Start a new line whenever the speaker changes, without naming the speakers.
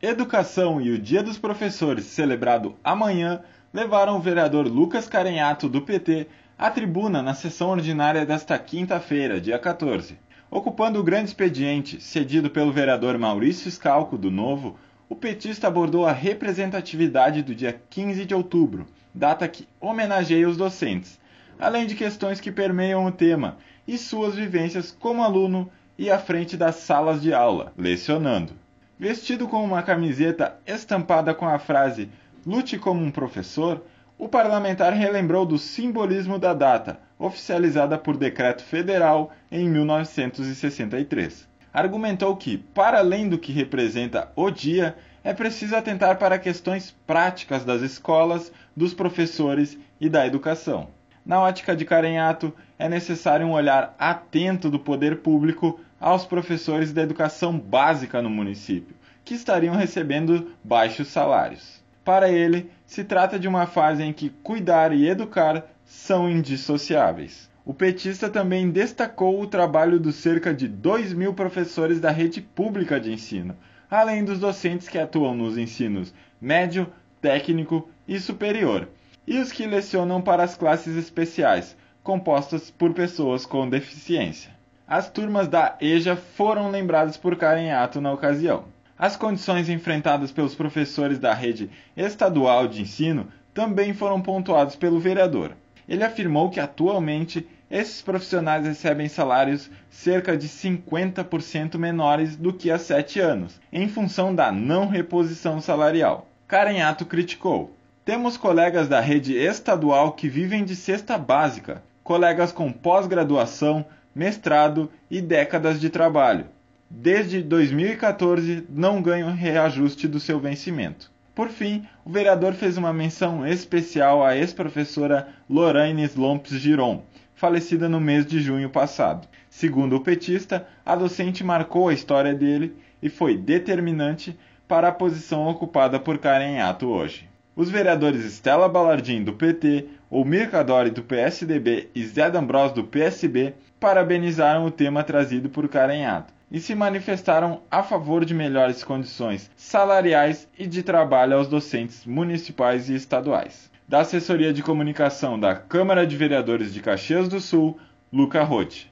Educação e o Dia dos Professores, celebrado amanhã, levaram o vereador Lucas Carenhato, do PT, à tribuna na sessão ordinária desta quinta-feira, dia 14. Ocupando o grande expediente, cedido pelo vereador Maurício Scalco, do Novo, o petista abordou a representatividade do dia 15 de outubro, data que homenageia os docentes, além de questões que permeiam o tema e suas vivências como aluno e à frente das salas de aula, lecionando. Vestido com uma camiseta estampada com a frase Lute como um professor, o parlamentar relembrou do simbolismo da data, oficializada por decreto federal em 1963. Argumentou que, para além do que representa o dia, é preciso atentar para questões práticas das escolas, dos professores e da educação. Na ótica de Carenhato, é necessário um olhar atento do poder público aos professores da educação básica no município, que estariam recebendo baixos salários. Para ele, se trata de uma fase em que cuidar e educar são indissociáveis. O petista também destacou o trabalho dos cerca de 2 mil professores da rede pública de ensino, além dos docentes que atuam nos ensinos médio, técnico e superior, e os que lecionam para as classes especiais, compostas por pessoas com deficiência. As turmas da EJA foram lembradas por Carenhato na ocasião. As condições enfrentadas pelos professores da rede estadual de ensino também foram pontuadas pelo vereador. Ele afirmou que atualmente esses profissionais recebem salários cerca de 50% menores do que há sete anos, em função da não reposição salarial. Carenhato criticou. Temos colegas da rede estadual que vivem de cesta básica, colegas com pós-graduação, mestrado e décadas de trabalho desde 2014 não ganham reajuste do seu vencimento. Por fim, o vereador fez uma menção especial à ex-professora Lorraine Lompes Giron, falecida no mês de junho passado. Segundo o petista, a docente marcou a história dele e foi determinante para a posição ocupada por Karen Ato hoje. Os vereadores Estela Balardim, do PT, Olmir Cadori, do PSDB e Zé D'Ambros, do PSB, parabenizaram o tema trazido por Karen Ato e se manifestaram a favor de melhores condições salariais e de trabalho aos docentes municipais e estaduais. Da Assessoria de Comunicação da Câmara de Vereadores de Caxias do Sul, Luca Rotti.